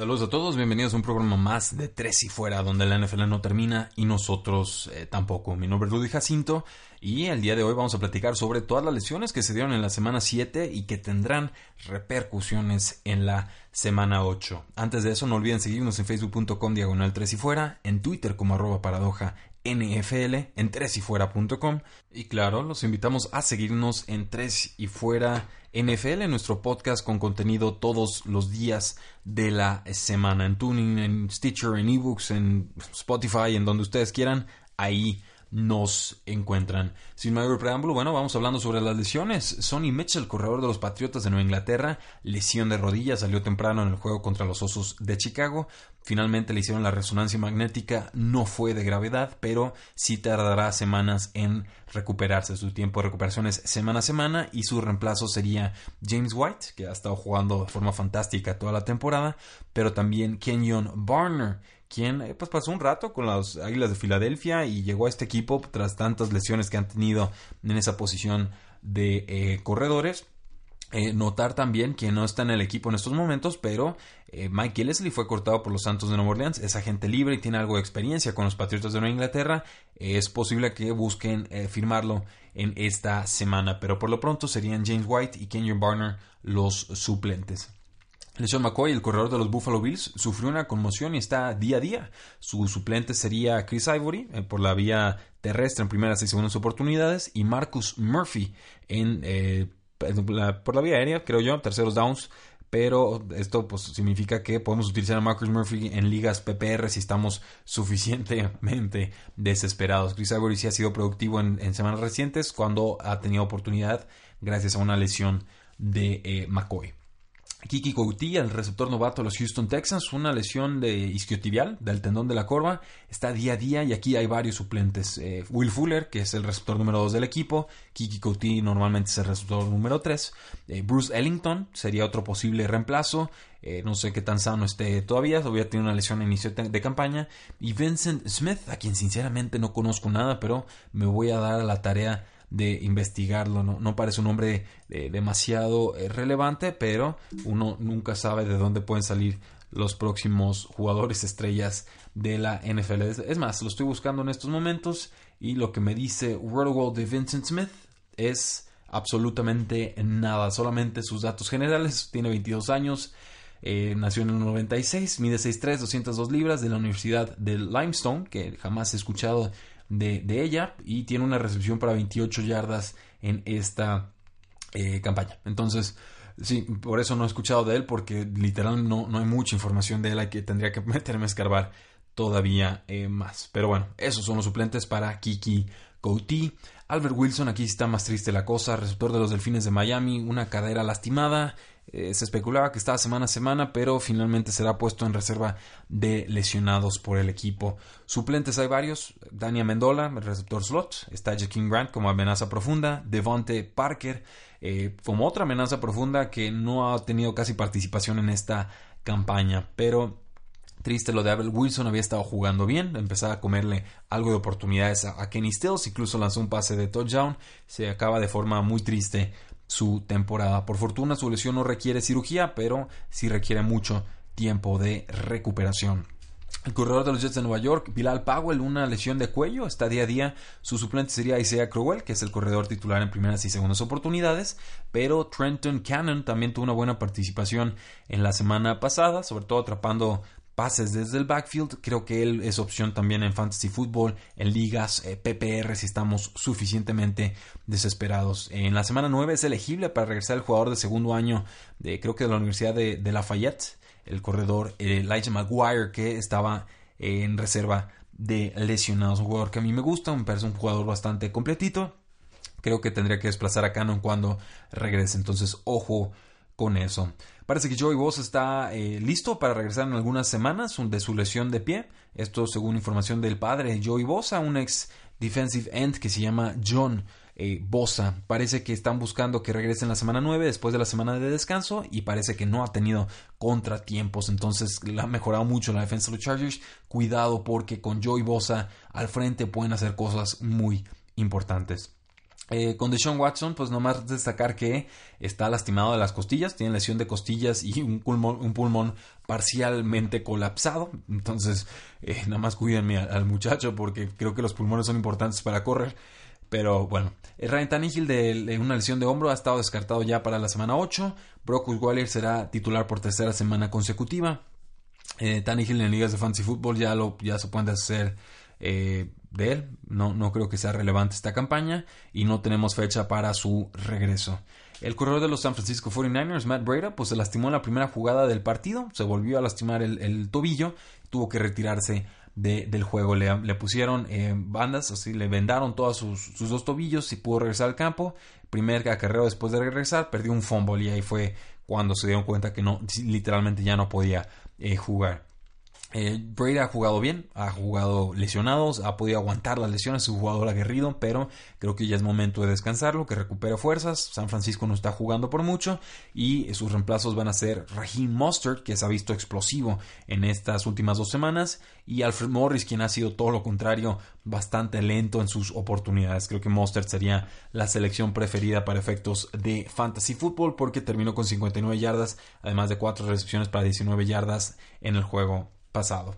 Saludos a todos, bienvenidos a un programa más de Tres y Fuera, donde la NFL no termina y nosotros eh, tampoco. Mi nombre es Rudy Jacinto y el día de hoy vamos a platicar sobre todas las lesiones que se dieron en la semana 7 y que tendrán repercusiones en la semana 8. Antes de eso, no olviden seguirnos en facebook.com diagonal 3 y Fuera, en Twitter como arroba paradoja NFL en tresyfuera.com y claro, los invitamos a seguirnos en Tres y Fuera NFL, nuestro podcast con contenido todos los días de la semana en Tuning, en Stitcher, en eBooks, en Spotify, en donde ustedes quieran, ahí nos encuentran. Sin mayor preámbulo, bueno, vamos hablando sobre las lesiones. Sonny Mitchell, corredor de los Patriotas de Nueva Inglaterra, lesión de rodilla, salió temprano en el juego contra los Osos de Chicago. Finalmente le hicieron la resonancia magnética, no fue de gravedad, pero sí tardará semanas en recuperarse. Su tiempo de recuperación es semana a semana y su reemplazo sería James White, que ha estado jugando de forma fantástica toda la temporada, pero también Kenyon Barner quien eh, pues pasó un rato con las Águilas de Filadelfia y llegó a este equipo tras tantas lesiones que han tenido en esa posición de eh, corredores. Eh, notar también que no está en el equipo en estos momentos, pero Mike Leslie fue cortado por los Santos de Nueva Orleans, es agente libre y tiene algo de experiencia con los Patriotas de Nueva Inglaterra. es posible que busquen firmarlo en esta semana, pero por lo pronto serían James White y Kenyon Barner los suplentes. LeSean McCoy, el corredor de los Buffalo Bills, sufrió una conmoción y está día a día. Su suplente sería Chris Ivory eh, por la vía terrestre en primeras y segundas oportunidades y Marcus Murphy en, eh, por la vía aérea, creo yo, terceros downs. Pero esto pues, significa que podemos utilizar a Marcus Murphy en ligas PPR si estamos suficientemente desesperados. Chris Ivory sí ha sido productivo en, semanas recientes cuando ha tenido oportunidad gracias a una lesión de eh, McCoy. Kiki Couty, el receptor novato de los Houston Texans, una lesión de isquiotibial del tendón de la corva, está día a día y aquí hay varios suplentes. Eh, Will Fuller, que es el receptor número 2 del equipo, Kiki Couty normalmente es el receptor número 3, eh, Bruce Ellington sería otro posible reemplazo, eh, no sé qué tan sano esté todavía, todavía tiene una lesión a inicio de campaña, y Vincent Smith, a quien sinceramente no conozco nada, pero me voy a dar a la tarea de investigarlo. No, parece un nombre eh, demasiado eh, relevante, pero uno nunca sabe de dónde pueden salir los próximos jugadores estrellas de la NFL. Es más, lo estoy buscando en estos momentos y lo que me dice World de Vincent Smith es absolutamente nada, solamente sus datos generales. Tiene 22 años, eh, nació en el 96, mide 6'3, 202 libras de la Universidad de Limestone, que jamás he escuchado de, ella y tiene una recepción para 28 yardas en esta eh, campaña. Entonces, sí, por eso no he escuchado de él porque literal no, no hay mucha información de él, que tendría que meterme a escarbar todavía eh, más. Pero bueno, esos son los suplentes para Kiki Couty. Albert Wilson, aquí está más triste la cosa, receptor de los Delfines de Miami, una cadera lastimada, eh, se especulaba que estaba semana a semana, pero finalmente será puesto en reserva de lesionados por el equipo. Suplentes hay varios. Dania Mendola, el receptor slot. Está King Grant como amenaza profunda. Devonte Parker eh, como otra amenaza profunda que no ha tenido casi participación en esta campaña. Pero Triste lo de Abel Wilson, había estado jugando bien, empezaba a comerle algo de oportunidades a, Kenny Stills, incluso lanzó un pase de touchdown, se acaba de forma muy triste su temporada. Por fortuna su lesión no requiere cirugía, pero sí requiere mucho tiempo de recuperación. El corredor de los Jets de Nueva York, Bilal Powell, una lesión de cuello, está día a día. Su suplente sería Isaiah Crowell, que es el corredor titular en primeras y segundas oportunidades. Pero Trenton Cannon también tuvo una buena participación en la semana pasada, sobre todo atrapando pases desde el backfield. Creo que él es opción también en fantasy football, en ligas eh, PPR si estamos suficientemente desesperados. En la semana 9 es elegible para regresar el jugador de segundo año de creo que de la Universidad de, Lafayette, el corredor Elijah Maguire que estaba en reserva de lesionados. Un jugador que a mí me gusta, me parece un jugador bastante completito. creo que tendría que desplazar a Cannon cuando regrese. Entonces, ojo con eso. Parece que Joey Bosa está eh, listo para regresar en algunas semanas de su lesión de pie. Esto según información del padre Joey Bosa, un ex defensive end que se llama John eh, Bosa. Parece que están buscando que regrese en la semana 9 después de la semana de descanso y parece que no ha tenido contratiempos. Entonces le ha mejorado mucho la defensa de los Chargers. Cuidado porque con Joey Bosa al frente pueden hacer cosas muy importantes. Eh, con Deshaun Watson, pues nomás destacar que está lastimado de las costillas, tiene lesión de costillas y un pulmón, un pulmón parcialmente colapsado. Entonces, eh, nada más cuídenme al, muchacho porque creo que los pulmones son importantes para correr. Pero bueno, Ryan Tannehill de, una lesión de hombro ha estado descartado ya para la semana 8. Brock Osweiler será titular por tercera semana consecutiva. Eh, en ligas de fantasy fútbol ya, lo, ya se pueden hacer eh, de él. No, no creo que sea relevante esta campaña y no tenemos fecha para su regreso. El corredor de los San Francisco 49ers, Matt Breda, pues se lastimó en la primera jugada del partido, se volvió a lastimar el, tobillo, tuvo que retirarse del juego. Le, pusieron eh, bandas, así le vendaron todos sus, dos tobillos y pudo regresar al campo. Primer acarreo después de regresar, perdió un fumble y ahí fue cuando se dieron cuenta que no, literalmente ya no podía eh, jugar. Eh, Brady ha jugado bien, ha jugado lesionados, ha podido aguantar las lesiones, es un jugador aguerrido, pero creo que ya es momento de descansarlo, que recupere fuerzas. San Francisco no está jugando por mucho y sus reemplazos van a ser Raheem Mustard, que se ha visto explosivo en estas últimas dos semanas, y Alfred Morris, quien ha sido todo lo contrario, bastante lento en sus oportunidades. Creo que Mustard sería la selección preferida para efectos de fantasy football porque terminó con 59 yardas, además de 4 recepciones para 19 yardas en el juego pasado.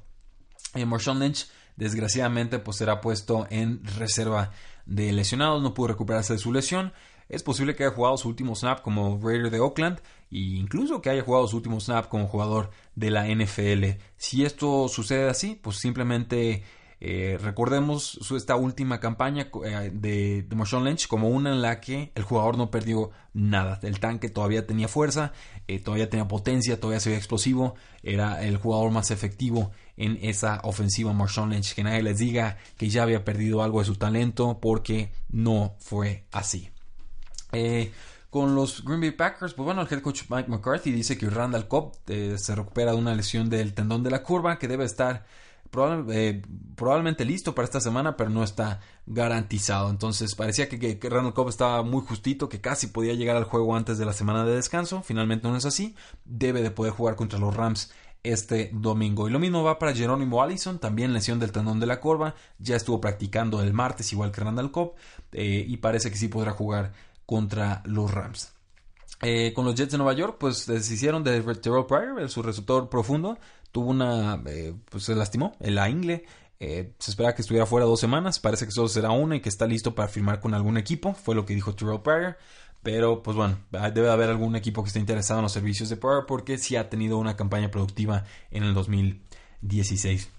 Eh, Marshawn Lynch, desgraciadamente, pues será puesto en reserva de lesionados, no pudo recuperarse de su lesión. Es posible que haya jugado su último snap como Raider de Oakland e incluso que haya jugado su último snap como jugador de la NFL. Si esto sucede así, pues simplemente eh, recordemos esta última campaña eh, de, de Marshawn Lynch como una en la que el jugador no perdió nada. El tanque todavía tenía fuerza, eh, todavía tenía potencia, todavía se veía explosivo. Era el jugador más efectivo en esa ofensiva Marshawn Lynch. Que nadie les diga que ya había perdido algo de su talento porque no fue así. con los Green Bay Packers, pues bueno, el head coach Mike McCarthy dice que Randall Cobb se recupera de una lesión del tendón de la curva, que debe estar eh, probablemente listo para esta semana, pero no está garantizado. Entonces parecía que, que, Randall Cobb estaba muy justito, que casi podía llegar al juego antes de la semana de descanso. Finalmente no es así. Debe de poder jugar contra los Rams este domingo. Y lo mismo va para Jerónimo Allison, también lesión del tendón de la corva. Ya estuvo practicando el martes, igual que Randall Cobb, eh, y parece que sí podrá jugar contra los Rams. Eh, con los Jets de Nueva York, pues deshicieron de Terrell Pryor, su receptor profundo, tuvo una, eh, pues se lastimó en la. Eh, se espera que estuviera fuera dos semanas. Parece que solo será una y que está listo para firmar con algún equipo. Fue lo que dijo Terrell Pryor. Pero, pues bueno, debe haber algún equipo que esté interesado en los servicios de Pryor porque sí ha tenido una campaña productiva en el 2016.